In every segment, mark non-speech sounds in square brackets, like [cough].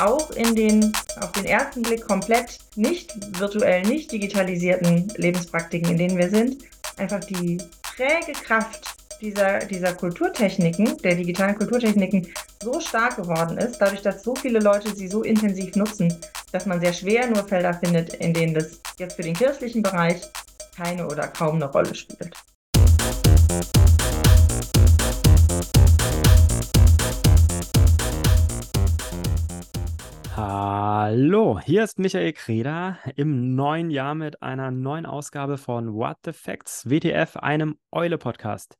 auch in den auf den ersten Blick komplett nicht virtuell, nicht digitalisierten Lebenspraktiken, in denen wir sind, einfach die träge Kraft dieser, dieser Kulturtechniken, der digitalen Kulturtechniken, so stark geworden ist, dadurch, dass so viele Leute sie so intensiv nutzen, dass man sehr schwer nur Felder findet, in denen das jetzt für den kirchlichen Bereich keine oder kaum eine Rolle spielt. Hallo, hier ist Michael Kreder im neuen Jahr mit einer neuen Ausgabe von What the Facts, WTF, einem Eule-Podcast.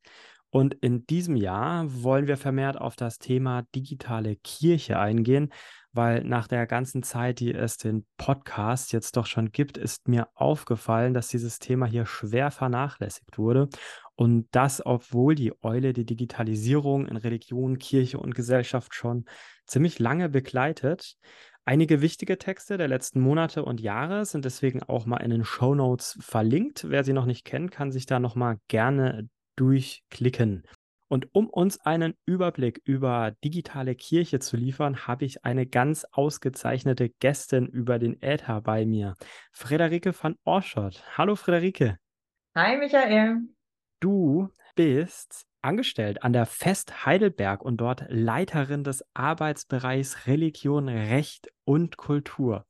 Und in diesem Jahr wollen wir vermehrt auf das Thema digitale Kirche eingehen, weil nach der ganzen Zeit, die es den Podcast jetzt doch schon gibt, ist mir aufgefallen, dass dieses Thema hier schwer vernachlässigt wurde. Und das, obwohl die Eule die Digitalisierung in Religion, Kirche und Gesellschaft schon ziemlich lange begleitet. Einige wichtige Texte der letzten Monate und Jahre sind deswegen auch mal in den Show Notes verlinkt. Wer sie noch nicht kennt, kann sich da noch mal gerne durchklicken. Und um uns einen Überblick über digitale Kirche zu liefern, habe ich eine ganz ausgezeichnete Gästin über den Äther bei mir, Frederike van Orschot. Hallo Frederike. Hi Michael. Du bist angestellt an der Fest Heidelberg und dort Leiterin des Arbeitsbereichs Religion, Recht und Kultur.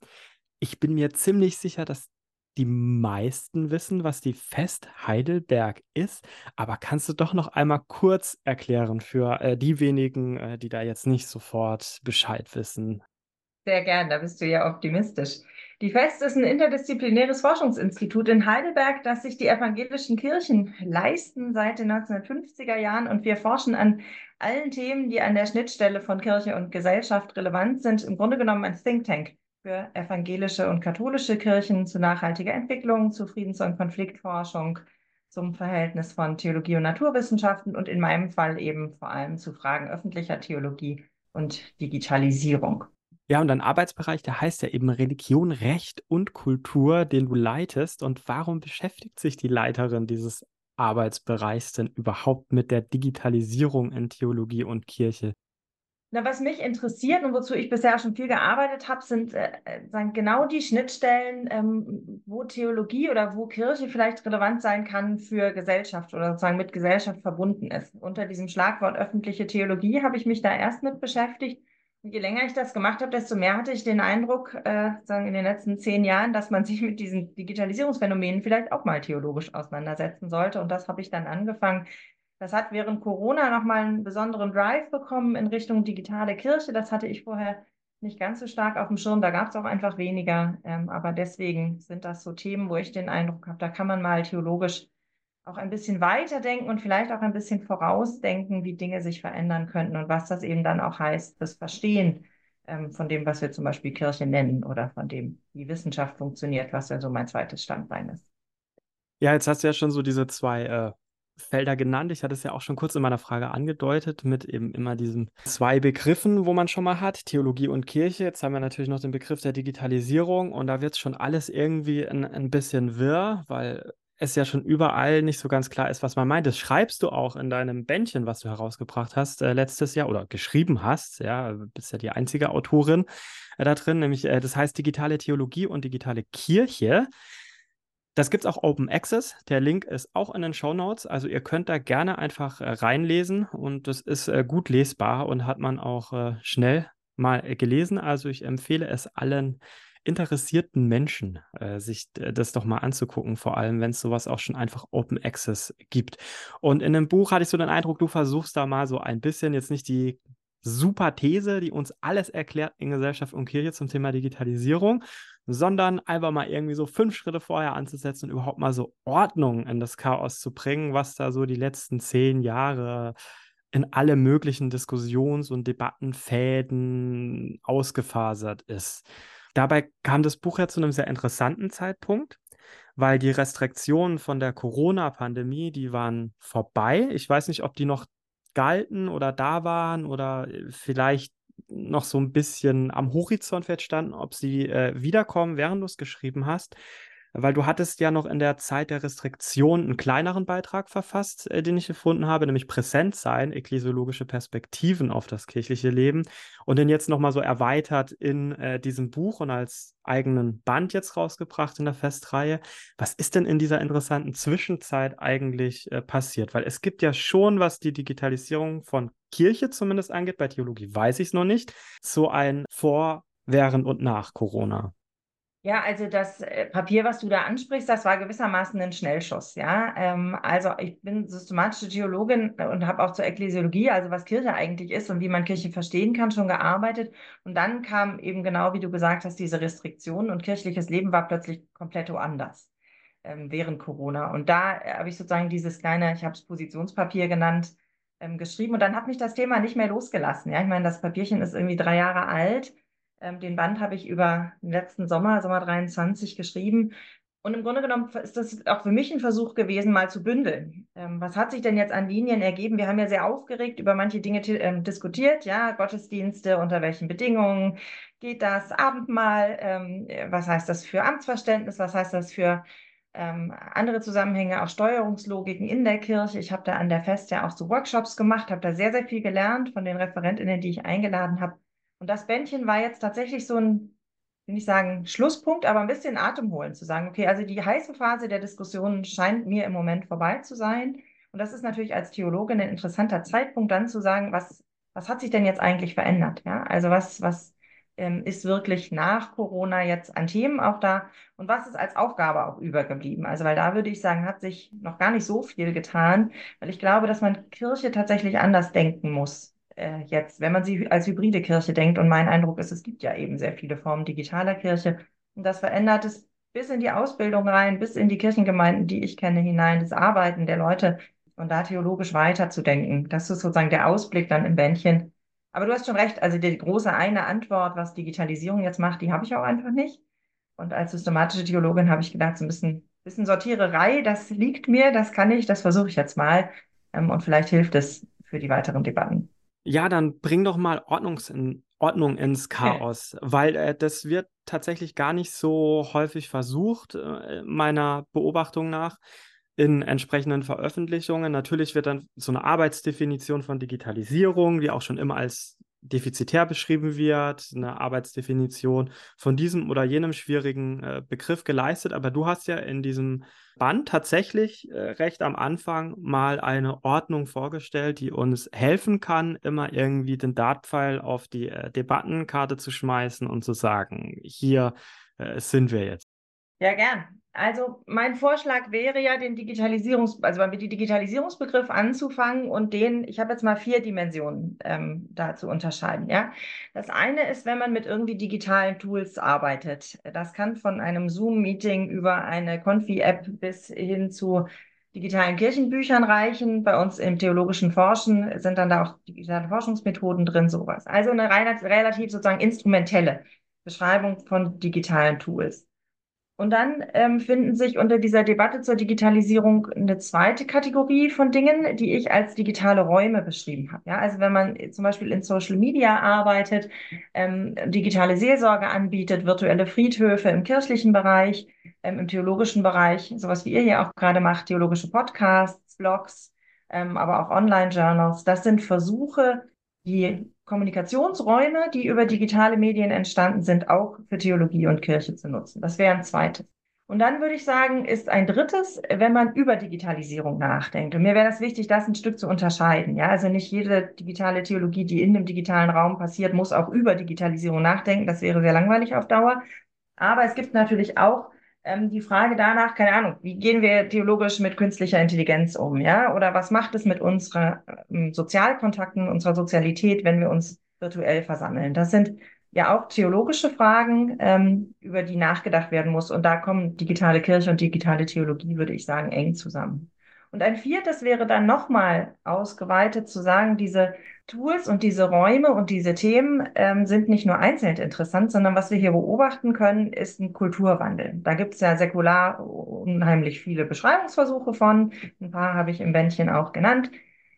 Ich bin mir ziemlich sicher, dass die meisten wissen, was die Fest Heidelberg ist, aber kannst du doch noch einmal kurz erklären für äh, die wenigen, äh, die da jetzt nicht sofort Bescheid wissen? Sehr gern, da bist du ja optimistisch. Die FEST ist ein interdisziplinäres Forschungsinstitut in Heidelberg, das sich die evangelischen Kirchen leisten seit den 1950er Jahren. Und wir forschen an allen Themen, die an der Schnittstelle von Kirche und Gesellschaft relevant sind. Im Grunde genommen ein Think Tank für evangelische und katholische Kirchen zu nachhaltiger Entwicklung, zu Friedens- und Konfliktforschung, zum Verhältnis von Theologie und Naturwissenschaften und in meinem Fall eben vor allem zu Fragen öffentlicher Theologie und Digitalisierung. Ja, und dein Arbeitsbereich, der heißt ja eben Religion, Recht und Kultur, den du leitest. Und warum beschäftigt sich die Leiterin dieses Arbeitsbereichs denn überhaupt mit der Digitalisierung in Theologie und Kirche? Na, was mich interessiert und wozu ich bisher schon viel gearbeitet habe, sind äh, äh genau die Schnittstellen, ähm, wo Theologie oder wo Kirche vielleicht relevant sein kann für Gesellschaft oder sozusagen mit Gesellschaft verbunden ist. Unter diesem Schlagwort öffentliche Theologie habe ich mich da erst mit beschäftigt je länger ich das gemacht habe, desto mehr hatte ich den Eindruck, äh, sagen in den letzten zehn Jahren, dass man sich mit diesen Digitalisierungsphänomenen vielleicht auch mal theologisch auseinandersetzen sollte. Und das habe ich dann angefangen. Das hat während Corona nochmal einen besonderen Drive bekommen in Richtung digitale Kirche. Das hatte ich vorher nicht ganz so stark auf dem Schirm. Da gab es auch einfach weniger. Ähm, aber deswegen sind das so Themen, wo ich den Eindruck habe, da kann man mal theologisch auch ein bisschen weiterdenken und vielleicht auch ein bisschen vorausdenken, wie Dinge sich verändern könnten und was das eben dann auch heißt, das Verstehen ähm, von dem, was wir zum Beispiel Kirche nennen oder von dem, wie Wissenschaft funktioniert, was ja so mein zweites Standbein ist. Ja, jetzt hast du ja schon so diese zwei äh, Felder genannt. Ich hatte es ja auch schon kurz in meiner Frage angedeutet mit eben immer diesen zwei Begriffen, wo man schon mal hat, Theologie und Kirche. Jetzt haben wir natürlich noch den Begriff der Digitalisierung und da wird schon alles irgendwie ein, ein bisschen wirr, weil es ja schon überall nicht so ganz klar ist, was man meint. Das schreibst du auch in deinem Bändchen, was du herausgebracht hast äh, letztes Jahr oder geschrieben hast. Ja, bist ja die einzige Autorin äh, da drin, nämlich äh, das heißt digitale Theologie und digitale Kirche. Das gibt es auch Open Access. Der Link ist auch in den Show Notes. Also ihr könnt da gerne einfach äh, reinlesen und das ist äh, gut lesbar und hat man auch äh, schnell mal gelesen. Also ich empfehle es allen interessierten Menschen, äh, sich das doch mal anzugucken, vor allem wenn es sowas auch schon einfach Open Access gibt. Und in dem Buch hatte ich so den Eindruck, du versuchst da mal so ein bisschen jetzt nicht die super These, die uns alles erklärt in Gesellschaft und Kirche zum Thema Digitalisierung, sondern einfach mal irgendwie so fünf Schritte vorher anzusetzen und überhaupt mal so Ordnung in das Chaos zu bringen, was da so die letzten zehn Jahre in alle möglichen Diskussions- und Debattenfäden ausgefasert ist. Dabei kam das Buch ja zu einem sehr interessanten Zeitpunkt, weil die Restriktionen von der Corona-Pandemie, die waren vorbei. Ich weiß nicht, ob die noch galten oder da waren oder äh, vielleicht noch so ein bisschen am Horizont standen, ob sie äh, wiederkommen, während du es geschrieben hast. Weil du hattest ja noch in der Zeit der Restriktion einen kleineren Beitrag verfasst, äh, den ich gefunden habe, nämlich Präsent sein, ekklesiologische Perspektiven auf das kirchliche Leben und den jetzt nochmal so erweitert in äh, diesem Buch und als eigenen Band jetzt rausgebracht in der Festreihe. Was ist denn in dieser interessanten Zwischenzeit eigentlich äh, passiert? Weil es gibt ja schon, was die Digitalisierung von Kirche zumindest angeht, bei Theologie weiß ich es noch nicht, so ein Vor, während und nach Corona. Ja, also das äh, Papier, was du da ansprichst, das war gewissermaßen ein Schnellschuss. Ja, ähm, also ich bin systematische Theologin und habe auch zur Ekklesiologie, also was Kirche eigentlich ist und wie man Kirche verstehen kann, schon gearbeitet. Und dann kam eben genau, wie du gesagt hast, diese Restriktionen und kirchliches Leben war plötzlich komplett woanders ähm, während Corona. Und da äh, habe ich sozusagen dieses kleine, ich habe es Positionspapier genannt, ähm, geschrieben. Und dann hat mich das Thema nicht mehr losgelassen. Ja, ich meine, das Papierchen ist irgendwie drei Jahre alt ähm, den Band habe ich über den letzten Sommer, Sommer 23, geschrieben. Und im Grunde genommen ist das auch für mich ein Versuch gewesen, mal zu bündeln. Ähm, was hat sich denn jetzt an Linien ergeben? Wir haben ja sehr aufgeregt über manche Dinge ähm, diskutiert, ja, Gottesdienste, unter welchen Bedingungen geht das, Abendmahl, ähm, was heißt das für Amtsverständnis, was heißt das für ähm, andere Zusammenhänge, auch Steuerungslogiken in der Kirche. Ich habe da an der Fest ja auch so Workshops gemacht, habe da sehr, sehr viel gelernt von den Referentinnen, die ich eingeladen habe. Und das Bändchen war jetzt tatsächlich so ein, will ich sagen, Schlusspunkt, aber ein bisschen Atem holen, zu sagen, okay, also die heiße Phase der Diskussion scheint mir im Moment vorbei zu sein. Und das ist natürlich als Theologin ein interessanter Zeitpunkt, dann zu sagen, was, was hat sich denn jetzt eigentlich verändert? Ja, also was, was ähm, ist wirklich nach Corona jetzt an Themen auch da und was ist als Aufgabe auch übergeblieben? Also, weil da würde ich sagen, hat sich noch gar nicht so viel getan, weil ich glaube, dass man Kirche tatsächlich anders denken muss äh, jetzt, wenn man sie als hybride Kirche denkt. Und mein Eindruck ist, es gibt ja eben sehr viele Formen digitaler Kirche. Und das verändert es bis in die Ausbildung rein, bis in die Kirchengemeinden, die ich kenne, hinein, das Arbeiten der Leute und da theologisch weiterzudenken. Das ist sozusagen der Ausblick dann im Bändchen. Aber du hast schon recht, also die große eine Antwort, was Digitalisierung jetzt macht, die habe ich auch einfach nicht. Und als systematische Theologin habe ich gedacht, so ein bisschen, bisschen Sortiererei, das liegt mir, das kann ich, das versuche ich jetzt mal. Ähm, und vielleicht hilft es für die weiteren Debatten. Ja, dann bring doch mal Ordnungs in, Ordnung ins [laughs] Chaos, weil äh, das wird tatsächlich gar nicht so häufig versucht, äh, meiner Beobachtung nach, in entsprechenden Veröffentlichungen. Natürlich wird dann so eine Arbeitsdefinition von Digitalisierung, die auch schon immer als defizitär beschrieben wird, eine Arbeitsdefinition von diesem oder jenem schwierigen äh, Begriff geleistet. Aber du hast ja in diesem Band tatsächlich äh, recht am Anfang mal eine Ordnung vorgestellt, die uns helfen kann, immer irgendwie den Dartpfeil auf die äh, Debattenkarte zu schmeißen und zu sagen, hier äh, sind wir jetzt. Ja, gern. Also mein Vorschlag wäre ja, den Digitalisierungs, also mit dem Digitalisierungsbegriff anzufangen und den, ich habe jetzt mal vier Dimensionen ähm, da zu unterscheiden. Ja, das eine ist, wenn man mit irgendwie digitalen Tools arbeitet. Das kann von einem Zoom-Meeting über eine Confi-App bis hin zu digitalen Kirchenbüchern reichen. Bei uns im theologischen Forschen sind dann da auch digitale Forschungsmethoden drin, sowas. Also eine relativ sozusagen instrumentelle Beschreibung von digitalen Tools. Und dann ähm, finden sich unter dieser Debatte zur Digitalisierung eine zweite Kategorie von Dingen, die ich als digitale Räume beschrieben habe. Ja, also wenn man zum Beispiel in Social Media arbeitet, ähm, digitale Seelsorge anbietet, virtuelle Friedhöfe im kirchlichen Bereich, ähm, im theologischen Bereich, sowas wie ihr hier auch gerade macht, theologische Podcasts, Blogs, ähm, aber auch Online-Journals, das sind Versuche, die Kommunikationsräume, die über digitale Medien entstanden sind, auch für Theologie und Kirche zu nutzen. Das wäre ein zweites. Und dann würde ich sagen, ist ein drittes, wenn man über Digitalisierung nachdenkt. Und mir wäre das wichtig, das ein Stück zu unterscheiden. Ja, also nicht jede digitale Theologie, die in dem digitalen Raum passiert, muss auch über Digitalisierung nachdenken. Das wäre sehr langweilig auf Dauer. Aber es gibt natürlich auch ähm, die Frage danach, keine Ahnung, wie gehen wir theologisch mit künstlicher Intelligenz um, ja? Oder was macht es mit unseren ähm, Sozialkontakten, unserer Sozialität, wenn wir uns virtuell versammeln? Das sind ja auch theologische Fragen, ähm, über die nachgedacht werden muss. Und da kommen digitale Kirche und digitale Theologie, würde ich sagen, eng zusammen. Und ein viertes wäre dann nochmal ausgeweitet zu sagen, diese Tools und diese Räume und diese Themen ähm, sind nicht nur einzeln interessant, sondern was wir hier beobachten können, ist ein Kulturwandel. Da gibt es ja säkular unheimlich viele Beschreibungsversuche von. Ein paar habe ich im Bändchen auch genannt.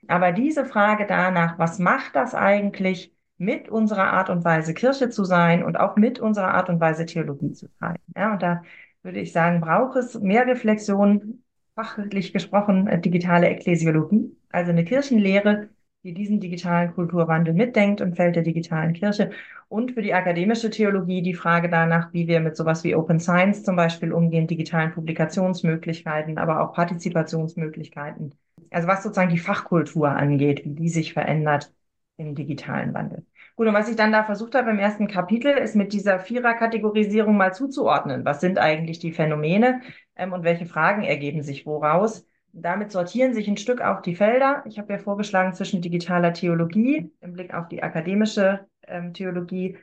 Aber diese Frage danach, was macht das eigentlich mit unserer Art und Weise Kirche zu sein und auch mit unserer Art und Weise Theologie zu sein? Ja, und da würde ich sagen, braucht es mehr Reflexion, fachlich gesprochen, äh, digitale Ekklesiologie, also eine Kirchenlehre, die diesen digitalen Kulturwandel mitdenkt im Feld der digitalen Kirche und für die akademische Theologie die Frage danach, wie wir mit sowas wie Open Science zum Beispiel umgehen, digitalen Publikationsmöglichkeiten, aber auch Partizipationsmöglichkeiten. Also was sozusagen die Fachkultur angeht, wie die sich verändert im digitalen Wandel. Gut, und was ich dann da versucht habe im ersten Kapitel, ist mit dieser Vierer-Kategorisierung mal zuzuordnen. Was sind eigentlich die Phänomene ähm, und welche Fragen ergeben sich woraus? Damit sortieren sich ein Stück auch die Felder. Ich habe ja vorgeschlagen, zwischen digitaler Theologie im Blick auf die akademische ähm, Theologie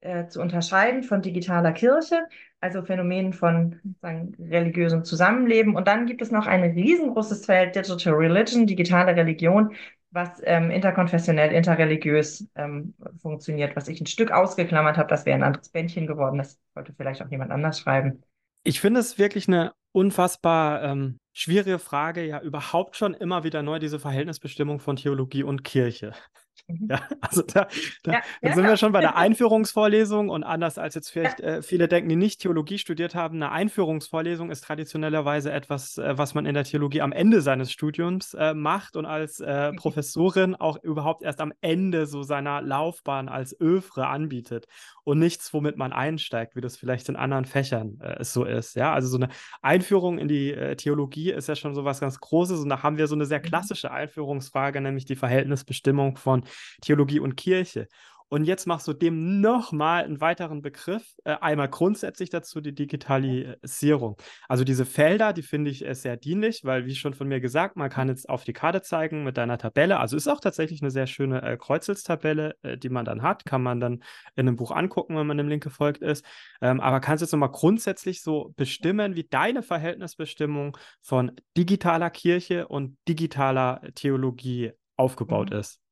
äh, zu unterscheiden von digitaler Kirche, also Phänomenen von sagen, religiösem Zusammenleben. Und dann gibt es noch ein riesengroßes Feld Digital Religion, digitale Religion, was ähm, interkonfessionell, interreligiös ähm, funktioniert, was ich ein Stück ausgeklammert habe. Das wäre ein anderes Bändchen geworden. Das sollte vielleicht auch jemand anders schreiben. Ich finde es wirklich eine unfassbar ähm, schwierige Frage, ja überhaupt schon immer wieder neu diese Verhältnisbestimmung von Theologie und Kirche. Mhm. Ja, [laughs] also da, da ja, ja, sind wir schon bei der [laughs] Einführungsvorlesung und anders als jetzt vielleicht äh, viele denken, die nicht Theologie studiert haben, eine Einführungsvorlesung ist traditionellerweise etwas, äh, was man in der Theologie am Ende seines Studiums äh, macht und als äh, mhm. Professorin auch überhaupt erst am Ende so seiner Laufbahn als Övre anbietet und nichts, womit man einsteigt, wie das vielleicht in anderen Fächern äh, so ist. Ja, also so eine Einführung in die äh, Theologie ist ja schon so was ganz Großes und da haben wir so eine sehr mhm. klassische Einführungsfrage, nämlich die Verhältnisbestimmung von Theologie und Kirche. Und jetzt machst du dem nochmal einen weiteren Begriff, äh, einmal grundsätzlich dazu die Digitalisierung. Also diese Felder, die finde ich äh, sehr dienlich, weil, wie schon von mir gesagt, man kann jetzt auf die Karte zeigen mit deiner Tabelle. Also ist auch tatsächlich eine sehr schöne äh, Kreuzelstabelle, äh, die man dann hat. Kann man dann in einem Buch angucken, wenn man dem Link gefolgt ist. Ähm, aber kannst du jetzt nochmal grundsätzlich so bestimmen, wie deine Verhältnisbestimmung von digitaler Kirche und digitaler Theologie aufgebaut mhm. ist?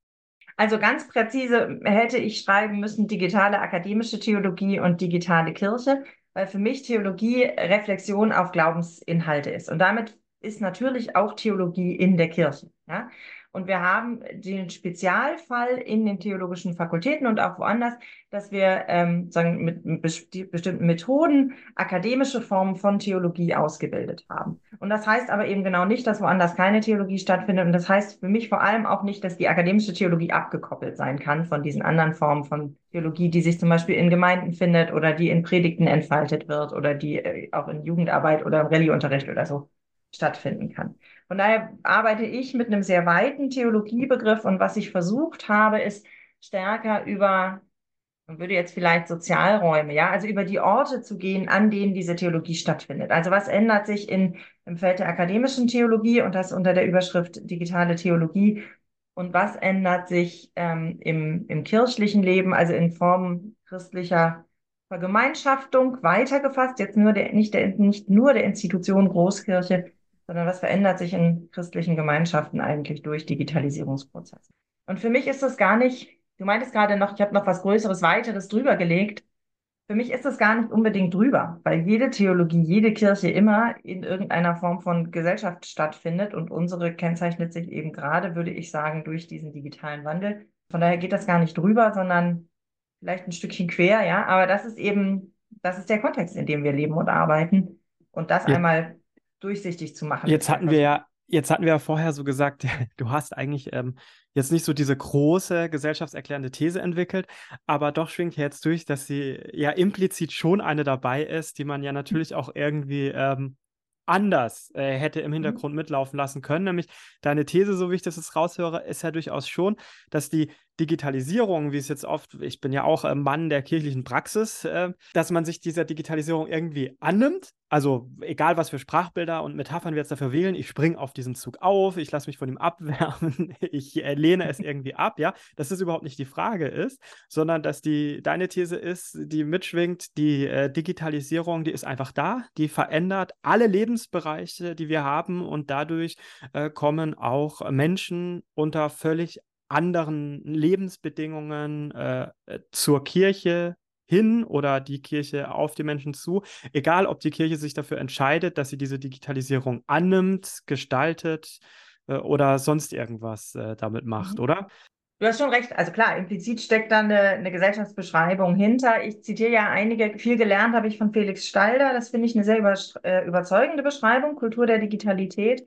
Also ganz präzise hätte ich schreiben müssen digitale akademische Theologie und digitale Kirche, weil für mich Theologie Reflexion auf Glaubensinhalte ist. Und damit ist natürlich auch Theologie in der Kirche. Ja? Und wir haben den Spezialfall in den theologischen Fakultäten und auch woanders, dass wir ähm, sagen, mit, bestimmten Methoden akademische Formen von Theologie ausgebildet haben. Und das heißt aber eben genau nicht, dass woanders keine Theologie stattfindet. Und das heißt für mich vor allem auch nicht, dass die akademische Theologie abgekoppelt sein kann von diesen anderen Formen von Theologie, die sich zum Beispiel in Gemeinden findet oder die in Predigten entfaltet wird oder die äh, auch in Jugendarbeit oder im Rallyeunterricht oder so stattfinden kann. Von daher arbeite ich mit einem sehr weiten Theologiebegriff und was ich versucht habe, ist stärker über, man würde jetzt vielleicht Sozialräume, ja, also über die Orte zu gehen, an denen diese Theologie stattfindet. Also was ändert sich in, im Feld der akademischen Theologie und das unter der Überschrift digitale Theologie und was ändert sich ähm, im, im kirchlichen Leben, also in Form christlicher Vergemeinschaftung weitergefasst, jetzt nur der, nicht, der, nicht nur der Institution Großkirche, sondern was verändert sich in christlichen Gemeinschaften eigentlich durch Digitalisierungsprozesse. Und für mich ist das gar nicht, du meintest gerade noch, ich habe noch was Größeres, Weiteres drüber gelegt. Für mich ist das gar nicht unbedingt drüber, weil jede Theologie, jede Kirche immer in irgendeiner Form von Gesellschaft stattfindet und unsere kennzeichnet sich eben gerade, würde ich sagen, durch diesen digitalen Wandel. Von daher geht das gar nicht drüber, sondern vielleicht ein Stückchen quer, ja. Aber das ist eben, das ist der Kontext, in dem wir leben und arbeiten. Und das ja. einmal durchsichtig zu machen. Jetzt hatten wir ja, jetzt hatten wir ja vorher so gesagt, [laughs] du hast eigentlich ähm, jetzt nicht so diese große gesellschaftserklärende These entwickelt, aber doch schwingt jetzt durch, dass sie ja implizit schon eine dabei ist, die man ja natürlich auch irgendwie ähm, anders äh, hätte im mhm. Hintergrund mitlaufen lassen können. Nämlich deine These, so wie ich das jetzt raushöre, ist ja durchaus schon, dass die Digitalisierung, wie es jetzt oft, ich bin ja auch Mann der kirchlichen Praxis, äh, dass man sich dieser Digitalisierung irgendwie annimmt. Also egal, was für Sprachbilder und Metaphern wir jetzt dafür wählen, ich springe auf diesen Zug auf, ich lasse mich von ihm abwärmen, [laughs] ich äh, lehne es irgendwie ab, ja, dass das überhaupt nicht die Frage ist, sondern dass die deine These ist, die mitschwingt, die äh, Digitalisierung, die ist einfach da, die verändert alle Lebensbereiche, die wir haben und dadurch äh, kommen auch Menschen unter völlig anderen Lebensbedingungen äh, zur Kirche hin oder die Kirche auf die Menschen zu, egal ob die Kirche sich dafür entscheidet, dass sie diese Digitalisierung annimmt, gestaltet äh, oder sonst irgendwas äh, damit macht, mhm. oder? Du hast schon recht. Also klar, implizit steckt da eine, eine Gesellschaftsbeschreibung hinter. Ich zitiere ja einige, viel gelernt habe ich von Felix Stalder. Das finde ich eine sehr über, äh, überzeugende Beschreibung, Kultur der Digitalität.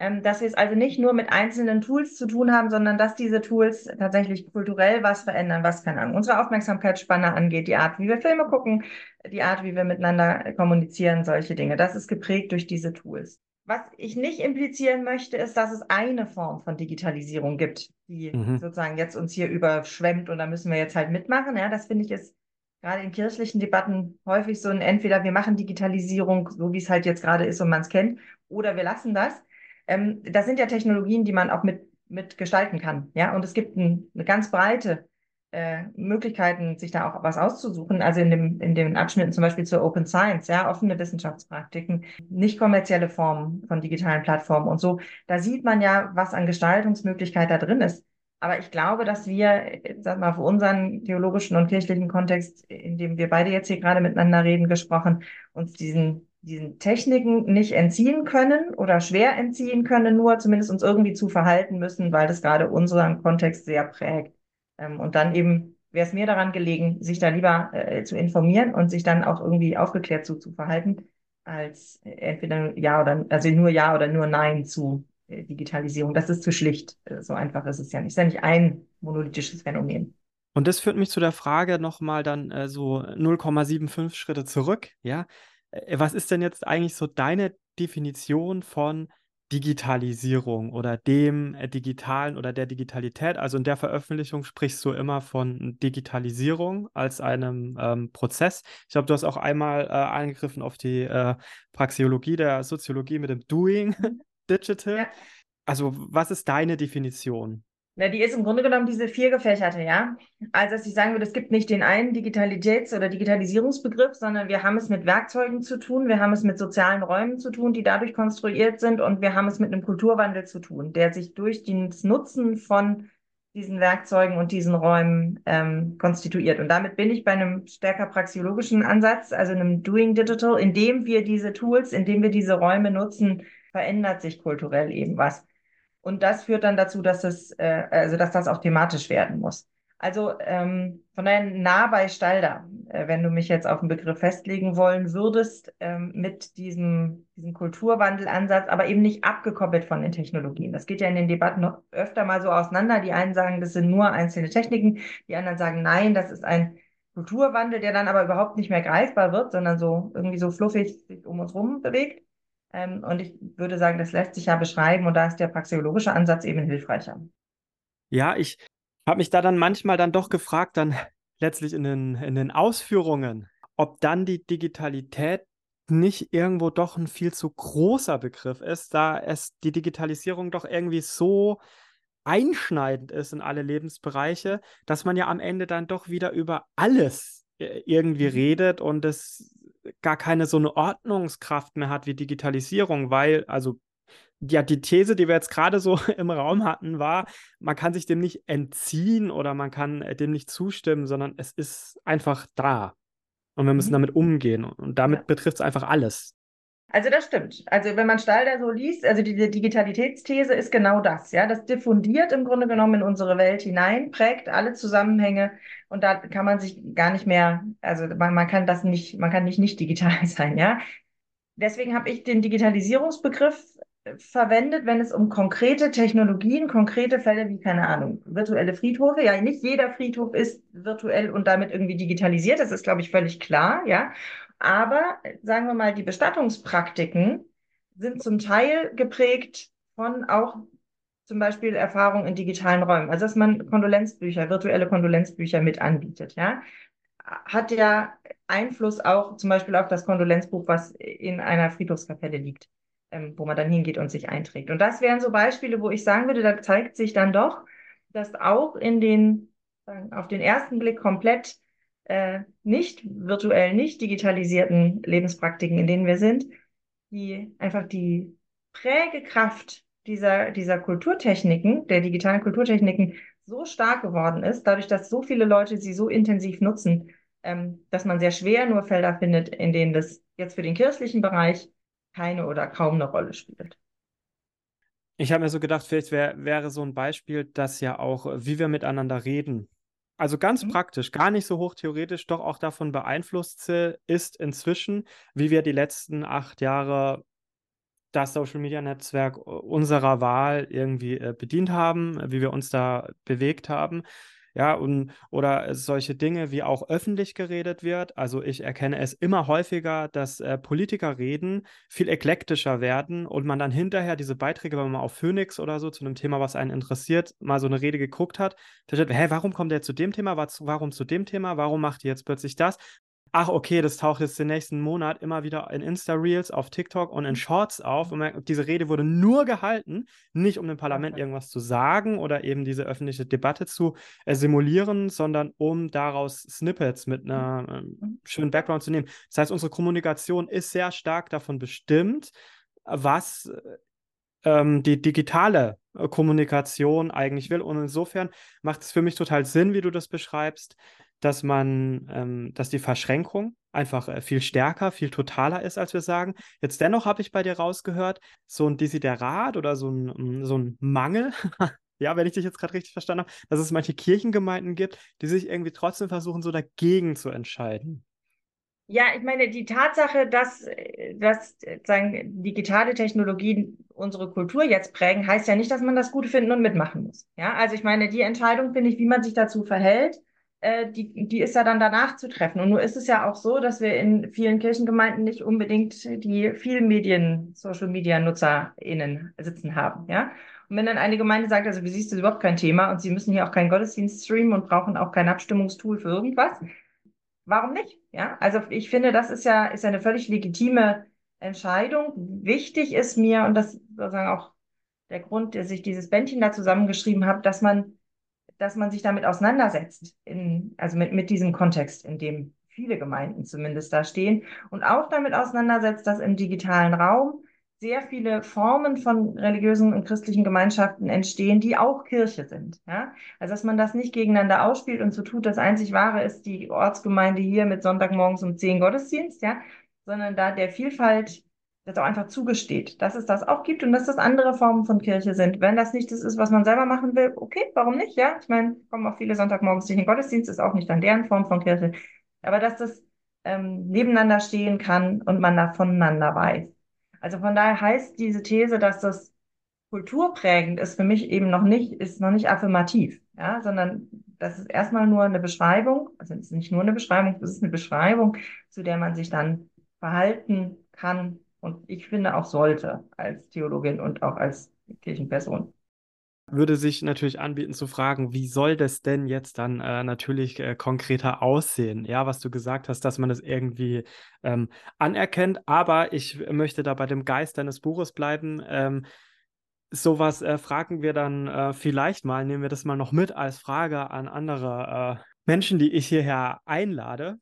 Ähm, dass wir es also nicht nur mit einzelnen Tools zu tun haben, sondern dass diese Tools tatsächlich kulturell was verändern, was keine Ahnung, unsere Aufmerksamkeitsspanne angeht, die Art, wie wir Filme gucken, die Art, wie wir miteinander kommunizieren, solche Dinge. Das ist geprägt durch diese Tools. Was ich nicht implizieren möchte, ist, dass es eine Form von Digitalisierung gibt, die mhm. sozusagen jetzt uns hier überschwemmt und da müssen wir jetzt halt mitmachen. Ja, das finde ich ist gerade in kirchlichen Debatten häufig so ein entweder wir machen Digitalisierung, so wie es halt jetzt gerade ist und man es kennt, oder wir lassen das. Ähm, das sind ja Technologien, die man auch mit, mit gestalten kann. Ja, und es gibt ein, eine ganz breite äh, Möglichkeiten, sich da auch was auszusuchen. Also in dem, in den Abschnitten zum Beispiel zur Open Science, ja, offene Wissenschaftspraktiken, nicht kommerzielle Formen von digitalen Plattformen und so. Da sieht man ja, was an Gestaltungsmöglichkeit da drin ist. Aber ich glaube, dass wir, sag mal, für unseren theologischen und kirchlichen Kontext, in dem wir beide jetzt hier gerade miteinander reden, gesprochen, uns diesen, diesen Techniken nicht entziehen können oder schwer entziehen können, nur zumindest uns irgendwie zu verhalten müssen, weil das gerade unseren Kontext sehr prägt. Ähm, und dann eben wäre es mir daran gelegen, sich da lieber äh, zu informieren und sich dann auch irgendwie aufgeklärt zu, zu verhalten, als entweder ja oder, also nur ja oder nur nein zu äh, Digitalisierung. Das ist zu schlicht. Äh, so einfach ist es ja nicht. Es ist ja nicht ein monolithisches Phänomen. Und das führt mich zu der Frage nochmal dann äh, so 0,75 Schritte zurück. Ja, was ist denn jetzt eigentlich so deine Definition von Digitalisierung oder dem äh, Digitalen oder der Digitalität. Also in der Veröffentlichung sprichst du immer von Digitalisierung als einem ähm, Prozess. Ich glaube, du hast auch einmal äh, angegriffen auf die äh, Praxeologie der Soziologie mit dem Doing mhm. [laughs] Digital. Ja. Also was ist deine Definition? Na, die ist im Grunde genommen diese vier gefächerte, ja. Also, dass ich sagen würde, es gibt nicht den einen Digitalitäts- oder Digitalisierungsbegriff, sondern wir haben es mit Werkzeugen zu tun, wir haben es mit sozialen Räumen zu tun, die dadurch konstruiert sind und wir haben es mit einem Kulturwandel zu tun, der sich durch das Nutzen von diesen Werkzeugen und diesen Räumen ähm, konstituiert. Und damit bin ich bei einem stärker praxiologischen Ansatz, also einem Doing Digital, indem wir diese Tools, indem wir diese Räume nutzen, verändert sich kulturell eben was. Und das führt dann dazu, dass es, äh, also dass das auch thematisch werden muss. Also ähm, von daher nah bei Stalder, äh, wenn du mich jetzt auf einen Begriff festlegen wollen würdest, ähm, mit diesem, diesem Kulturwandelansatz, aber eben nicht abgekoppelt von den Technologien. Das geht ja in den Debatten noch öfter mal so auseinander. Die einen sagen, das sind nur einzelne Techniken, die anderen sagen, nein, das ist ein Kulturwandel, der dann aber überhaupt nicht mehr greifbar wird, sondern so irgendwie so fluffig sich um uns rum bewegt. Ähm, und ich würde sagen, das lässt sich ja beschreiben und da ist der praxeologische Ansatz eben hilfreicher. Ja, ich habe mich da dann manchmal dann doch gefragt, dann [laughs] letztlich in den, in den Ausführungen, ob dann die Digitalität nicht irgendwo doch ein viel zu großer Begriff ist, da es die Digitalisierung doch irgendwie so einschneidend ist in alle Lebensbereiche, dass man ja am Ende dann doch wieder über alles äh, irgendwie mhm. redet und es gar keine so eine Ordnungskraft mehr hat wie Digitalisierung, weil, also ja, die These, die wir jetzt gerade so [laughs] im Raum hatten, war, man kann sich dem nicht entziehen oder man kann äh, dem nicht zustimmen, sondern es ist einfach da. Und wir müssen mhm. damit umgehen. Und damit ja. betrifft es einfach alles. Also das stimmt. Also wenn man Stalder so liest, also diese Digitalitätsthese ist genau das, ja. Das diffundiert im Grunde genommen in unsere Welt hinein, prägt alle Zusammenhänge und da kann man sich gar nicht mehr, also man, man kann das nicht, man kann nicht nicht digital [laughs] sein, ja. Deswegen habe ich den Digitalisierungsbegriff äh, verwendet, wenn es um konkrete Technologien, konkrete Fälle wie, keine Ahnung, virtuelle Friedhofe. Ja, nicht jeder Friedhof ist virtuell und damit irgendwie digitalisiert. Das ist, glaube ich, völlig klar, ja. Aber sagen wir mal, die Bestattungspraktiken sind zum Teil geprägt von auch zum Beispiel Erfahrungen in digitalen Räumen. Also dass man Kondolenzbücher, virtuelle Kondolenzbücher mit anbietet, ja, hat ja Einfluss auch zum Beispiel auf das Kondolenzbuch, was in einer Friedhofskapelle liegt, ähm, wo man dann hingeht und sich einträgt. Und das wären so Beispiele, wo ich sagen würde, da zeigt sich dann doch, dass auch in den auf den ersten Blick komplett äh, nicht virtuell, nicht digitalisierten Lebenspraktiken, in denen wir sind, die einfach die Prägekraft dieser, dieser Kulturtechniken, der digitalen Kulturtechniken so stark geworden ist, dadurch, dass so viele Leute sie so intensiv nutzen, ähm, dass man sehr schwer nur Felder findet, in denen das jetzt für den kirchlichen Bereich keine oder kaum eine Rolle spielt. Ich habe mir so gedacht, vielleicht wär, wäre so ein Beispiel, dass ja auch, wie wir miteinander reden, also ganz Mhm. praktisch, gar nicht so hoch theoretisch, doch auch davon beeinflusst äh, ist inzwischen, wie wir die letzten acht Jahre das Social-Media-Netzwerk unserer Wahl irgendwie äh, bedient haben, wie wir uns da bewegt haben. Ja, und oder solche Dinge, wie auch öffentlich geredet wird. Also ich erkenne es immer häufiger, dass äh, Politiker reden, viel eklektischer werden und man dann hinterher diese Beiträge, wenn man mal auf Phoenix oder so zu einem Thema, was einen interessiert, mal so eine Rede geguckt hat, da steht, hä, warum kommt der zu dem Thema, warum zu dem Thema, warum macht die jetzt plötzlich das? Ach, okay, das taucht jetzt den nächsten Monat immer wieder in Insta-Reels, auf TikTok und in mhm. Shorts auf. Und diese Rede wurde nur gehalten, nicht um dem Parlament irgendwas zu sagen oder eben diese öffentliche Debatte zu äh, simulieren, sondern um daraus Snippets mit einer äh, schönen Background zu nehmen. Das heißt, unsere Kommunikation ist sehr stark davon bestimmt, was ähm, die digitale äh, Kommunikation eigentlich will. Und insofern macht es für mich total Sinn, wie du das beschreibst, dass man, ähm, dass die Verschränkung einfach äh, viel stärker, viel totaler ist, als wir sagen. Jetzt dennoch habe ich bei dir rausgehört, so ein Desiderat oder so ein, mm, so ein Mangel, [laughs] ja, wenn ich dich jetzt gerade richtig verstanden habe, dass es manche Kirchengemeinden gibt, die sich irgendwie trotzdem versuchen, so dagegen zu entscheiden. Ja, ich meine, die Tatsache, dass, äh, dass sagen, digitale Technologien unsere Kultur jetzt prägen, heißt ja nicht, dass man das gut finden und mitmachen muss. Ja, also ich meine, die Entscheidung, finde ich, wie man sich dazu verhält, äh, die, die ist ja dann danach zu treffen. Und nur ist es ja auch so, dass wir in vielen Kirchengemeinden nicht unbedingt die vielen Medien, Social Media NutzerInnen sitzen haben, ja. Und wenn dann eine Gemeinde sagt, also wie siehst du überhaupt kein Thema und sie müssen hier auch keinen Gottesdienst streamen und brauchen auch kein Abstimmungstool für irgendwas, warum nicht? Ja, also ich finde, das ist ja, ist ja eine völlig legitime Entscheidung. Wichtig ist mir, und das ist sozusagen auch der Grund, dass ich dieses Bändchen da zusammengeschrieben habe, dass man dass man sich damit auseinandersetzt, in, also mit, mit diesem Kontext, in dem viele Gemeinden zumindest da stehen und auch damit auseinandersetzt, dass im digitalen Raum sehr viele Formen von religiösen und christlichen Gemeinschaften entstehen, die auch Kirche sind. Ja? Also dass man das nicht gegeneinander ausspielt und so tut, das einzig Wahre ist die Ortsgemeinde hier mit Sonntagmorgens um zehn Gottesdienst, ja, sondern da der Vielfalt das auch einfach zugesteht, dass es das auch gibt und dass das andere Formen von Kirche sind. Wenn das nicht das ist, was man selber machen will, okay, warum nicht? Ja, ich meine, kommen auch viele Sonntagmorgens durch den Gottesdienst, ist auch nicht dann deren Form von Kirche. Aber dass das ähm, nebeneinander stehen kann und man da voneinander weiß. Also von daher heißt diese These, dass das kulturprägend ist, für mich eben noch nicht, ist noch nicht affirmativ, ja, sondern das ist erstmal nur eine Beschreibung, also es ist nicht nur eine Beschreibung, es ist eine Beschreibung, zu der man sich dann verhalten kann und ich finde auch sollte als Theologin und auch als Kirchenperson. Würde sich natürlich anbieten zu fragen, wie soll das denn jetzt dann äh, natürlich äh, konkreter aussehen? Ja, was du gesagt hast, dass man das irgendwie ähm, anerkennt, aber ich möchte da bei dem Geist deines Buches bleiben. Ähm, sowas äh, fragen wir dann äh, vielleicht mal, nehmen wir das mal noch mit als Frage an andere äh, Menschen, die ich hierher einlade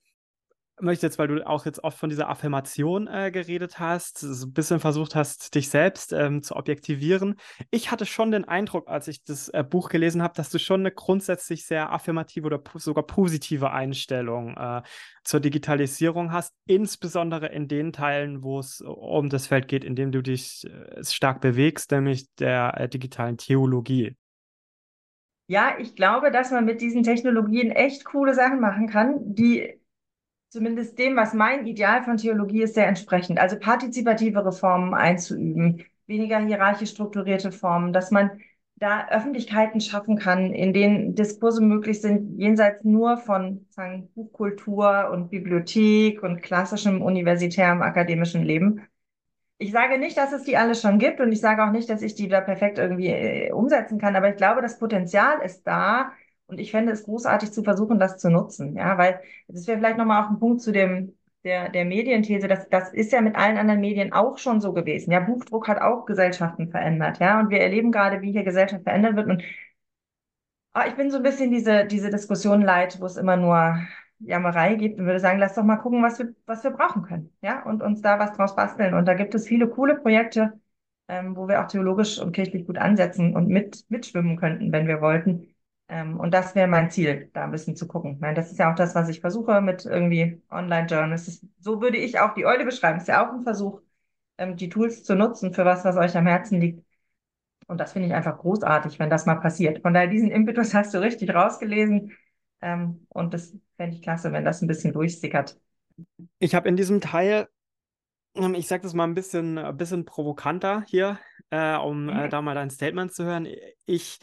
möchte jetzt, weil du auch jetzt oft von dieser Affirmation äh, geredet hast, so ein bisschen versucht hast, dich selbst ähm, zu objektivieren. Ich hatte schon den Eindruck, als ich das äh, Buch gelesen habe, dass du schon eine grundsätzlich sehr affirmative oder sogar positive Einstellung äh, zur Digitalisierung hast, insbesondere in den Teilen, wo es um das Feld geht, in dem du dich äh, stark bewegst, nämlich der äh, digitalen Theologie. Ja, ich glaube, dass man mit diesen Technologien echt coole Sachen machen kann, die zumindest dem, was mein Ideal von Theologie ist, sehr entsprechend. Also partizipative Reformen einzuüben, weniger hierarchisch strukturierte Formen, dass man da Öffentlichkeiten schaffen kann, in denen Diskurse möglich sind, jenseits nur von sagen, Buchkultur und Bibliothek und klassischem universitärem akademischen Leben. Ich sage nicht, dass es die alle schon gibt und ich sage auch nicht, dass ich die da perfekt irgendwie äh, umsetzen kann, aber ich glaube, das Potenzial ist da, und ich fände es großartig zu versuchen, das zu nutzen. Ja, weil das wäre vielleicht nochmal auch ein Punkt zu dem, der, der Medienthese. Das, das ist ja mit allen anderen Medien auch schon so gewesen. Ja, Buchdruck hat auch Gesellschaften verändert. Ja, und wir erleben gerade, wie hier Gesellschaft verändert wird. Und oh, ich bin so ein bisschen diese, diese Diskussion leid, wo es immer nur Jammerei gibt und würde sagen, lass doch mal gucken, was wir, was wir brauchen können. Ja, und uns da was draus basteln. Und da gibt es viele coole Projekte, ähm, wo wir auch theologisch und kirchlich gut ansetzen und mit, mitschwimmen könnten, wenn wir wollten. Ähm, und das wäre mein Ziel, da ein bisschen zu gucken. Meine, das ist ja auch das, was ich versuche mit irgendwie Online-Journals. So würde ich auch die Eule beschreiben. Es ist ja auch ein Versuch, ähm, die Tools zu nutzen für was, was euch am Herzen liegt. Und das finde ich einfach großartig, wenn das mal passiert. Von daher, diesen Impetus [laughs] hast du richtig rausgelesen. Ähm, und das fände ich klasse, wenn das ein bisschen durchsickert. Ich habe in diesem Teil, ich sage das mal ein bisschen, ein bisschen provokanter hier, äh, um äh, mhm. da mal dein Statement zu hören. Ich,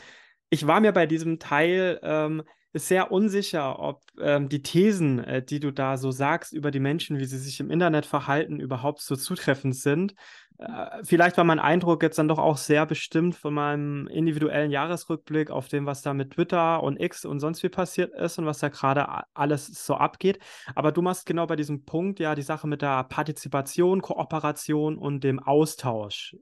ich war mir bei diesem Teil ähm, sehr unsicher, ob ähm, die Thesen, äh, die du da so sagst über die Menschen, wie sie sich im Internet verhalten, überhaupt so zutreffend sind. Äh, vielleicht war mein Eindruck jetzt dann doch auch sehr bestimmt von meinem individuellen Jahresrückblick auf dem, was da mit Twitter und X und sonst wie passiert ist und was da gerade alles so abgeht. Aber du machst genau bei diesem Punkt ja die Sache mit der Partizipation, Kooperation und dem Austausch.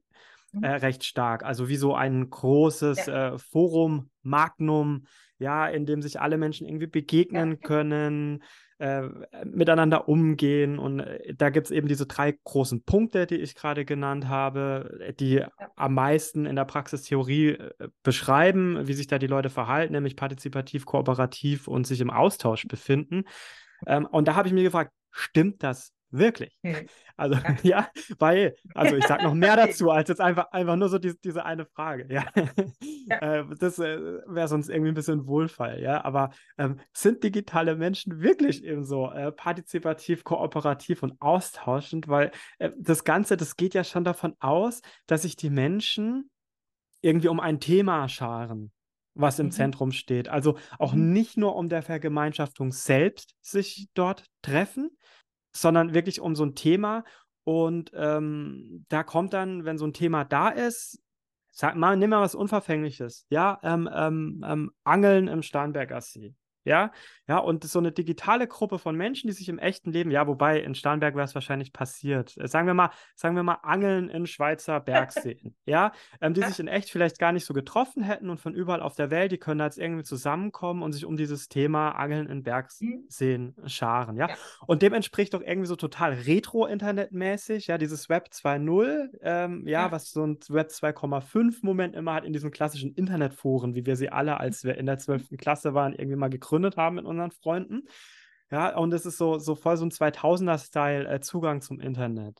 Äh, recht stark. Also wie so ein großes ja. äh, Forum, Magnum, ja, in dem sich alle Menschen irgendwie begegnen ja. können, äh, miteinander umgehen. Und äh, da gibt es eben diese drei großen Punkte, die ich gerade genannt habe, die ja. am meisten in der Praxistheorie äh, beschreiben, wie sich da die Leute verhalten, nämlich partizipativ, kooperativ und sich im Austausch befinden. Ähm, und da habe ich mir gefragt, stimmt das Wirklich. Hm. [laughs] Also ja. ja, weil, also ich sage noch mehr [laughs] dazu, als jetzt einfach, einfach nur so die, diese eine Frage. Ja. ja. [laughs] Äh, das äh, wäre sonst irgendwie ein bisschen Wohlfall, ja. Aber ähm, sind digitale Menschen wirklich eben so äh, partizipativ, kooperativ und austauschend? Weil äh, das Ganze, das geht ja schon davon aus, dass sich die Menschen irgendwie um ein Thema scharen was im mhm. Zentrum steht. Also auch mhm. nicht nur um der Vergemeinschaftung selbst sich dort treffen, sondern wirklich um so ein Thema. Und ähm, da kommt dann, wenn so ein Thema da ist, sag mal, nimm mal was Unverfängliches, ja, ähm, ähm, ähm Angeln im Starnberger See. Ja, ja, und so eine digitale Gruppe von Menschen, die sich im echten Leben, ja, wobei in Starnberg wäre es wahrscheinlich passiert. Äh, sagen wir mal, sagen wir mal, Angeln in Schweizer Bergseen, [laughs] ja, ähm, die sich in echt vielleicht gar nicht so getroffen hätten und von überall auf der Welt, die können da jetzt irgendwie zusammenkommen und sich um dieses Thema Angeln in Bergseen mhm. scharen, ja? Und dem entspricht doch irgendwie so total retro-internetmäßig, ja, dieses Web 2.0, ähm, ja, ja, was so ein Web 2,5-Moment immer hat in diesen klassischen Internetforen, wie wir sie alle, als wir in der 12. Klasse waren, irgendwie mal gegründet gegründet haben mit unseren Freunden. Ja, und es ist so, so voll so ein 2000er-Style äh, Zugang zum Internet.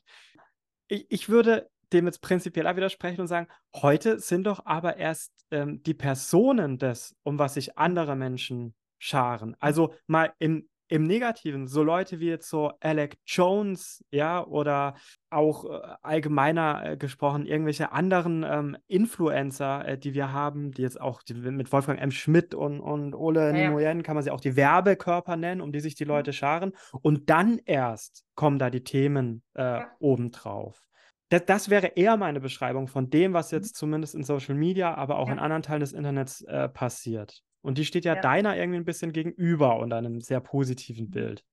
Ich, ich würde dem jetzt prinzipiell auch widersprechen und sagen, heute sind doch aber erst ähm, die Personen das, um was sich andere Menschen scharen. Also mal im im Negativen, so Leute wie jetzt so Alec Jones, ja, oder auch äh, allgemeiner äh, gesprochen, irgendwelche anderen ähm, Influencer, äh, die wir haben, die jetzt auch die, mit Wolfgang M. Schmidt und, und Ole ja, Nimoyen kann man sie auch die Werbekörper nennen, um die sich die mhm. Leute scharen. Und dann erst kommen da die Themen äh, ja. obendrauf. Das, das, wäre eher meine Beschreibung von dem, was jetzt mhm. zumindest in Social Media, aber auch ja. in anderen Teilen des Internets äh, passiert. Und die steht ja, ja, deiner irgendwie ein bisschen gegenüber und einem sehr positiven mhm. Bild.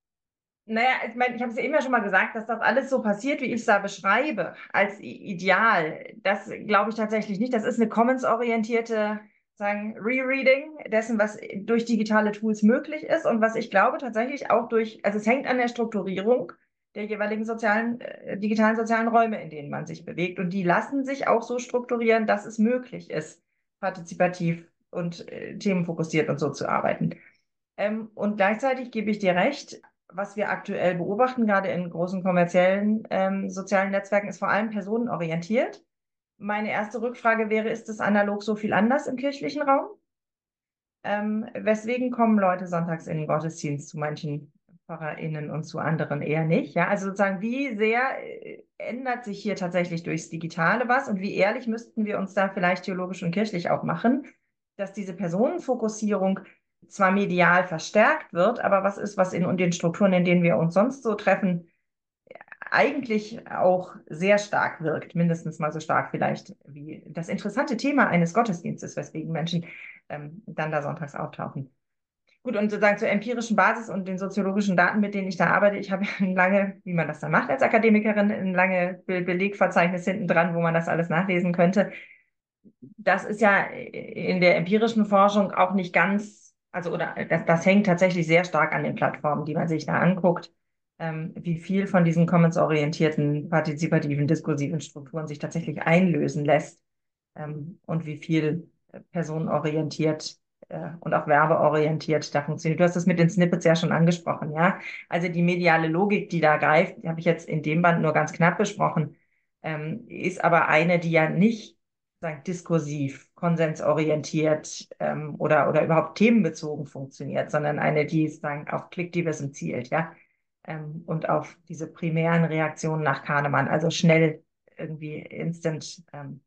Naja, ich meine, ich habe es ja immer schon mal gesagt, dass das alles so passiert, wie ich es da beschreibe, als Ideal. Das glaube ich tatsächlich nicht. Das ist eine commons-orientierte sagen, Rereading dessen, was durch digitale Tools möglich ist und was ich glaube tatsächlich auch durch, also es hängt an der Strukturierung der jeweiligen sozialen, äh, digitalen sozialen Räume, in denen man sich bewegt. Und die lassen sich auch so strukturieren, dass es möglich ist, partizipativ und äh, themenfokussiert und so zu arbeiten. Ähm, und gleichzeitig gebe ich dir recht, was wir aktuell beobachten, gerade in großen kommerziellen ähm, sozialen Netzwerken, ist vor allem personenorientiert. Meine erste Rückfrage wäre, ist es analog so viel anders im kirchlichen Raum? Ähm, weswegen kommen Leute sonntags in den Gottesdienst zu manchen PfarrerInnen und zu anderen eher nicht? Ja, also sozusagen, wie sehr äh, ändert sich hier tatsächlich durchs Digitale was und wie ehrlich müssten wir uns da vielleicht theologisch und kirchlich auch machen? Dass diese Personenfokussierung zwar medial verstärkt wird, aber was ist, was in den Strukturen, in denen wir uns sonst so treffen, eigentlich auch sehr stark wirkt, mindestens mal so stark vielleicht wie das interessante Thema eines Gottesdienstes, weswegen Menschen ähm, dann da sonntags auftauchen. Gut, und sozusagen zur empirischen Basis und den soziologischen Daten, mit denen ich da arbeite, ich habe [laughs] lange, wie man das dann macht als Akademikerin, ein lange Belegverzeichnis hinten dran, wo man das alles nachlesen könnte das ist ja in der empirischen Forschung auch nicht ganz, also oder das, das hängt tatsächlich sehr stark an den Plattformen, die man sich da anguckt, ähm, wie viel von diesen commons-orientierten, partizipativen, diskursiven Strukturen sich tatsächlich einlösen lässt ähm, und wie viel personenorientiert äh, und auch werbeorientiert da funktioniert. Du hast das mit den Snippets ja schon angesprochen, ja. Also die mediale Logik, die da greift, die habe ich jetzt in dem Band nur ganz knapp besprochen, ähm, ist aber eine, die ja nicht sagen, diskursiv, konsensorientiert ähm, oder, oder überhaupt themenbezogen funktioniert, sondern eine, die sagen, auf Klickdivision zielt, ja, ähm, und auf diese primären Reaktionen nach Kahnemann, also schnell irgendwie instant ähm,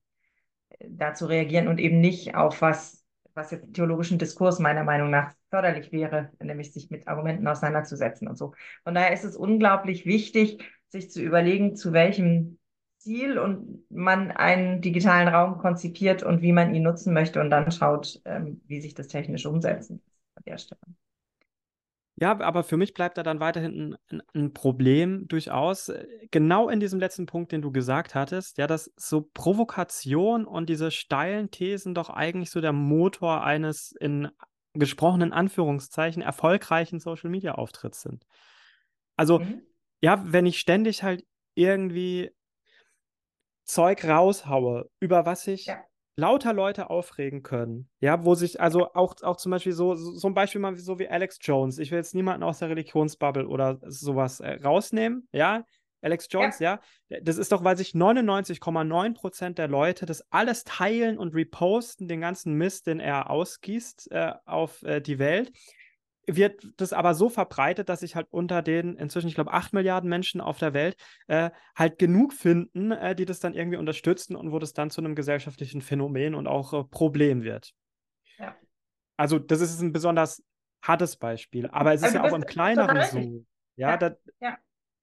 dazu reagieren und eben nicht auf was, was jetzt theologischen Diskurs meiner Meinung nach förderlich wäre, nämlich sich mit Argumenten auseinanderzusetzen und so. Von daher ist es unglaublich wichtig, sich zu überlegen, zu welchem Ziel und man einen digitalen Raum konzipiert und wie man ihn nutzen möchte und dann schaut, ähm, wie sich das technisch umsetzen an der Stelle. Ja, aber für mich bleibt da dann weiterhin ein, ein, Problem durchaus, äh, genau in diesem letzten Punkt, den du gesagt hattest, ja, dass so Provokation und diese steilen Thesen doch eigentlich so der Motor eines in gesprochenen Anführungszeichen erfolgreichen Social Media Auftritts sind. Also, mhm. ja, wenn ich ständig halt irgendwie Zeug raushaue, über was sich ja. lauter Leute aufregen können. Ja, wo sich, also auch, auch zum Beispiel so, so ein Beispiel mal so wie Alex Jones. Ich will jetzt niemanden aus der Religionsbubble oder sowas äh, rausnehmen, ja. Alex Jones, ja. ja. Das ist doch, weil sich 99,9% der Leute das alles teilen und reposten, den ganzen Mist, den er ausgießt äh, auf äh, die Welt wird das aber so verbreitet, dass sich halt unter den inzwischen, ich glaube, 8 Milliarden Menschen auf der Welt äh, halt genug finden, äh, die das dann irgendwie unterstützen und wo das dann zu einem gesellschaftlichen Phänomen und auch äh, Problem wird. Ja. Also, das ist ein besonders hartes Beispiel, aber es ist also ja auch im Kleineren so. Ja, ja. Da, ja,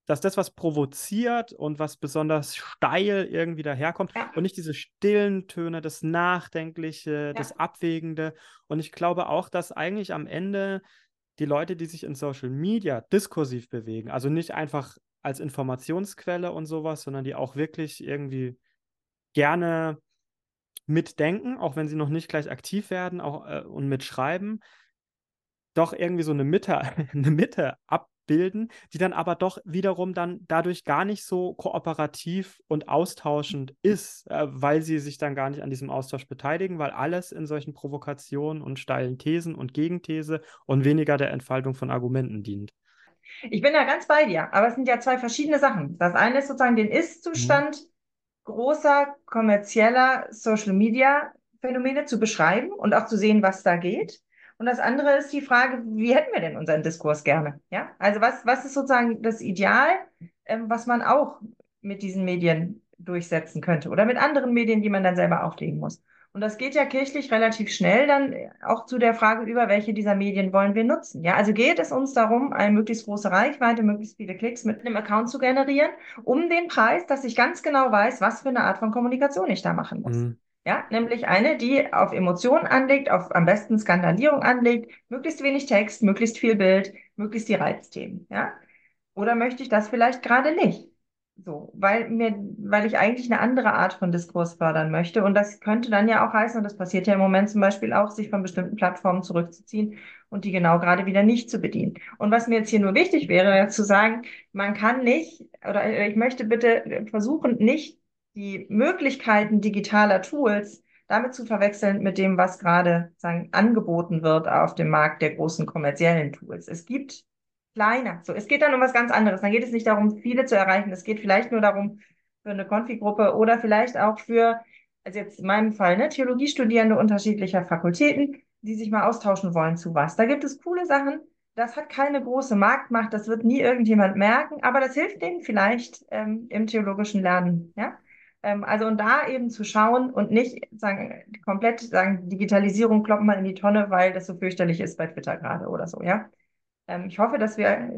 dass das, was provoziert und was besonders steil irgendwie daherkommt ja. und nicht diese stillen Töne, das Nachdenkliche, das Abwägende. Und ich glaube auch, dass eigentlich am Ende die Leute, die sich in Social Media diskursiv bewegen, also nicht einfach als Informationsquelle und sowas, sondern die auch wirklich irgendwie gerne mitdenken, auch wenn sie noch nicht gleich aktiv werden auch, äh, und mitschreiben, doch irgendwie so eine Mitte, [laughs] eine Mitte ab, bilden, die dann aber doch wiederum dann dadurch gar nicht so kooperativ und austauschend ist, äh, weil sie sich dann gar nicht an diesem Austausch beteiligen, weil alles in solchen Provokationen und steilen Thesen und Gegenthese und weniger der Entfaltung von Argumenten dient. Ich bin da ganz bei dir, aber es sind ja zwei verschiedene Sachen. Das eine ist sozusagen den Ist-Zustand mhm. großer kommerzieller Social-Media-Phänomene zu beschreiben und auch zu sehen, was da geht. Und das andere ist die Frage, wie hätten wir denn unseren Diskurs gerne? Ja, also was, was ist sozusagen das Ideal, ähm, was man auch mit diesen Medien durchsetzen könnte oder mit anderen Medien, die man dann selber auflegen muss? Und das geht ja kirchlich relativ schnell dann auch zu der Frage über, welche dieser Medien wollen wir nutzen. Ja, also geht es uns darum, eine möglichst große Reichweite, möglichst viele Klicks mit einem Account zu generieren, um den Preis, dass ich ganz genau weiß, was für eine Art von Kommunikation ich da machen muss. Mhm. Ja, nämlich eine, die auf Emotionen anlegt, auf am besten Skandalierung anlegt, möglichst wenig Text, möglichst viel Bild, möglichst die Reizthemen. Ja? Oder möchte ich das vielleicht gerade nicht? So, weil mir, weil ich eigentlich eine andere Art von Diskurs fördern möchte. Und das könnte dann ja auch heißen, und das passiert ja im Moment zum Beispiel auch, sich von bestimmten Plattformen zurückzuziehen und die genau gerade wieder nicht zu bedienen. Und was mir jetzt hier nur wichtig wäre, zu sagen, man kann nicht, oder ich möchte bitte versuchen, nicht die Möglichkeiten digitaler Tools damit zu verwechseln mit dem, was gerade sagen, angeboten wird auf dem Markt der großen kommerziellen Tools. Es gibt kleiner. So, es geht dann um was ganz anderes. Dann geht es nicht darum, viele zu erreichen. Es geht vielleicht nur darum, für eine Konfigruppe oder vielleicht auch für, also jetzt in meinem Fall, ne, Theologiestudierende unterschiedlicher Fakultäten, die sich mal austauschen wollen zu was. Da gibt es coole Sachen. Das hat keine große Marktmacht. Das wird nie irgendjemand merken. Aber das hilft denen vielleicht ähm, im theologischen Lernen. Ja? Ähm, also und da eben zu schauen und nicht sagen, komplett sagen, Digitalisierung kloppen mal in die Tonne, weil das so fürchterlich ist bei Twitter gerade oder so, ja. Ähm, ich hoffe, dass wir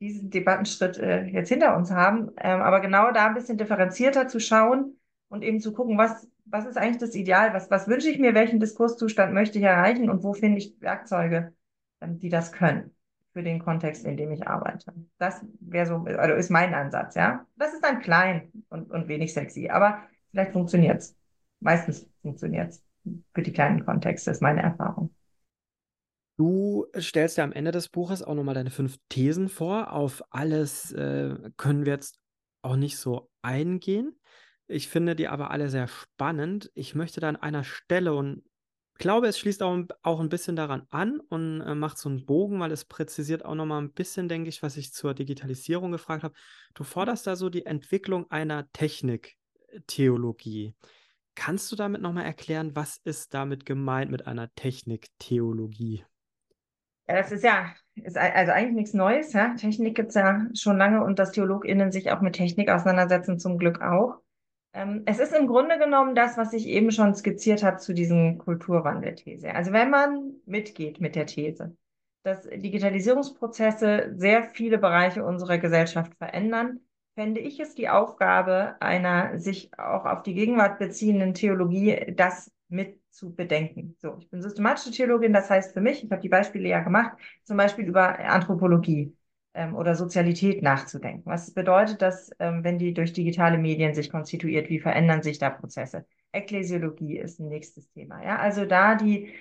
diesen Debattenschritt äh, jetzt hinter uns haben, ähm, aber genau da ein bisschen differenzierter zu schauen und eben zu gucken, was, was ist eigentlich das Ideal, was, was wünsche ich mir, welchen Diskurszustand möchte ich erreichen? Und wo finde ich Werkzeuge, die das können für den Kontext, in dem ich arbeite. Das wäre so, also ist mein Ansatz, ja. Das ist dann klein und, und wenig sexy, aber vielleicht funktioniert es. Meistens funktioniert es für die kleinen Kontexte, ist meine Erfahrung. Du stellst ja am Ende des Buches auch nochmal deine fünf Thesen vor. Auf alles äh, können wir jetzt auch nicht so eingehen. Ich finde die aber alle sehr spannend. Ich möchte da an einer Stelle und glaube, es schließt auch, auch ein bisschen daran an und äh, macht so einen Bogen, weil es präzisiert auch nochmal ein bisschen, denke ich, was ich zur Digitalisierung gefragt habe. Du forderst da so die Entwicklung einer Techniktheologie. Kannst du damit nochmal erklären, was ist damit gemeint mit einer Techniktheologie? Ja, das ist ja, ist also eigentlich nichts Neues. Ja? Technik gibt es ja schon lange und dass TheologInnen sich auch mit Technik auseinandersetzen, zum Glück auch. Ähm, es ist im Grunde genommen das, was ich eben schon skizziert habe zu diesen Kulturwandelthese. Also wenn man mitgeht mit der These, dass Digitalisierungsprozesse sehr viele Bereiche unserer Gesellschaft verändern, fände ich es die Aufgabe einer sich auch auf die Gegenwart beziehenden Theologie, das mit zu bedenken. So, ich bin systematische Theologin, das heißt für mich, ich habe die Beispiele ja gemacht, zum Beispiel über Anthropologie ähm, oder Sozialität nachzudenken. Was bedeutet das, ähm, wenn die durch digitale Medien sich konstituiert? Wie verändern sich da Prozesse? Ekklesiologie ist ein nächstes Thema. Ja, also da die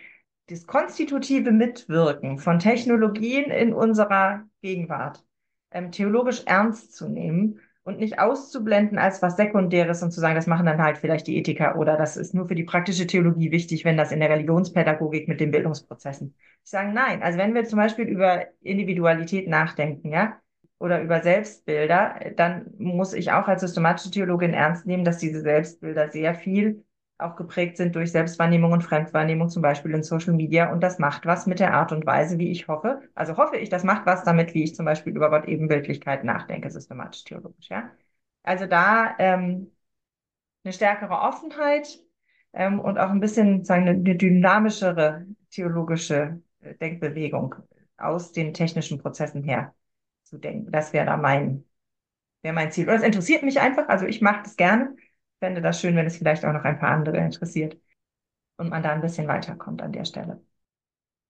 das konstitutive Mitwirken von Technologien in unserer Gegenwart ähm, theologisch ernst zu nehmen und nicht auszublenden als was Sekundäres und zu sagen, das machen dann halt vielleicht die Ethiker oder das ist nur für die praktische Theologie wichtig, wenn das in der Religionspädagogik mit den Bildungsprozessen. Ich sage nein. Also wenn wir zum Beispiel über Individualität nachdenken, ja, oder über Selbstbilder, dann muss ich auch als systematische Theologin ernst nehmen, dass diese Selbstbilder sehr viel auch geprägt sind durch Selbstwahrnehmung und Fremdwahrnehmung, zum Beispiel in Social Media. Und das macht was mit der Art und Weise, wie ich hoffe. Also hoffe ich, das macht was damit, wie ich zum Beispiel über Gott Ebenbildlichkeit nachdenke, systematisch theologisch. Ja? Also da ähm, eine stärkere Offenheit ähm, und auch ein bisschen sagen, eine, dynamischere theologische äh, Denkbewegung aus den technischen Prozessen her zu denken. Das wäre da mein, wäre mein Ziel. Und das interessiert mich einfach. Also ich mache das gerne fände das schön, wenn es vielleicht auch noch ein paar andere interessiert und man da ein bisschen weiterkommt an der Stelle.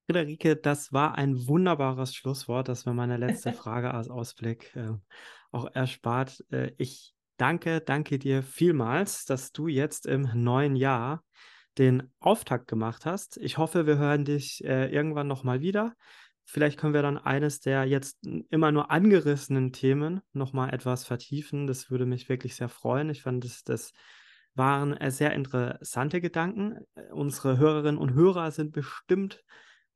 Friederike, das war ein wunderbares Schlusswort. Das war meine letzte [laughs] Frage als Ausblick äh, auch erspart. Äh, ich danke, danke dir vielmals, dass du jetzt im neuen Jahr den Auftakt gemacht hast. Ich hoffe, wir hören dich äh, irgendwann nochmal wieder. Vielleicht können wir dann eines der jetzt immer nur angerissenen Themen nochmal etwas vertiefen. Das würde mich wirklich sehr freuen. Ich fand, das, das waren äh, sehr interessante Gedanken. Äh, unsere Hörerinnen und Hörer sind bestimmt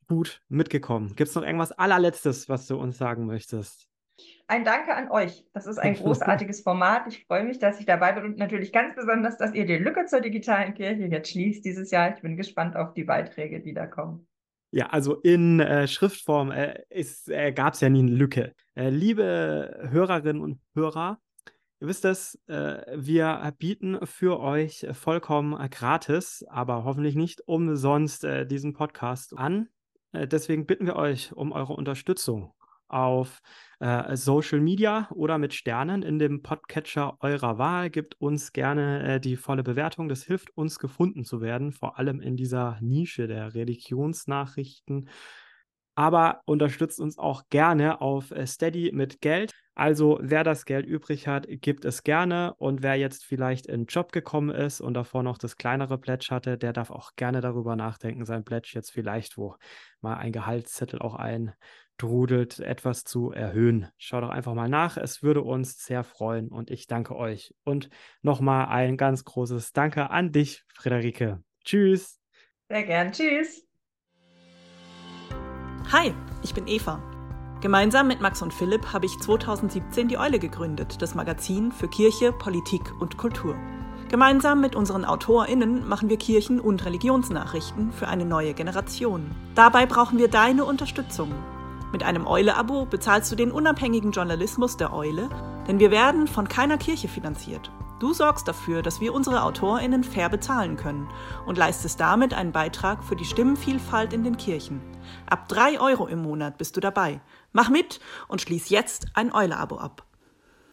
gut mitgekommen. Gibt es noch irgendwas allerletztes, was du uns sagen möchtest? Ein Danke an euch. Das ist ein [laughs] großartiges Format. Ich freue mich, dass ich dabei bin und natürlich ganz besonders, dass ihr die Lücke zur digitalen Kirche jetzt schließt dieses Jahr. Ich bin gespannt auf die Beiträge, die da kommen. Ja, also in äh, Schriftform äh, äh, gab es ja nie eine Lücke. Äh, liebe Hörerinnen und Hörer, ihr wisst es, äh, wir bieten für euch vollkommen gratis, aber hoffentlich nicht umsonst äh, diesen Podcast an. deswegen bitten wir euch um eure Unterstützung auf äh, Social Media oder mit Sternen in dem Podcatcher eurer Wahl. Gebt uns gerne äh, die volle Bewertung. Das hilft uns gefunden zu werden, vor allem in dieser Nische der Religionsnachrichten. Aber unterstützt uns auch gerne auf äh, Steady mit Geld. Also wer das Geld übrig hat, gibt es gerne. Und wer jetzt vielleicht in den Job gekommen ist und davor noch das kleinere Pledge hatte, der darf auch gerne darüber nachdenken, sein Pledge jetzt vielleicht wo mal ein Gehaltszettel auch ein drudelt, etwas zu erhöhen. Schaut doch einfach mal nach. Es würde uns sehr freuen und ich danke euch. Und nochmal ein ganz großes Danke an dich, Friederike. Tschüss. Sehr gern. Tschüss. Hi, ich bin Eva. Gemeinsam mit Max und Philipp habe ich 2017 die Eule gegründet, das Magazin für Kirche, Politik und Kultur. Gemeinsam mit unseren AutorInnen machen wir Kirchen- und Religionsnachrichten für eine neue Generation. Dabei brauchen wir deine Unterstützung. Mit einem Eule-Abo bezahlst du den unabhängigen Journalismus der Eule, denn wir werden von keiner Kirche finanziert. Du sorgst dafür, dass wir unsere AutorInnen fair bezahlen können und leistest damit einen Beitrag für die Stimmenvielfalt in den Kirchen. Ab drei Euro im Monat bist du dabei. Mach mit und schließ jetzt ein Eule-Abo ab.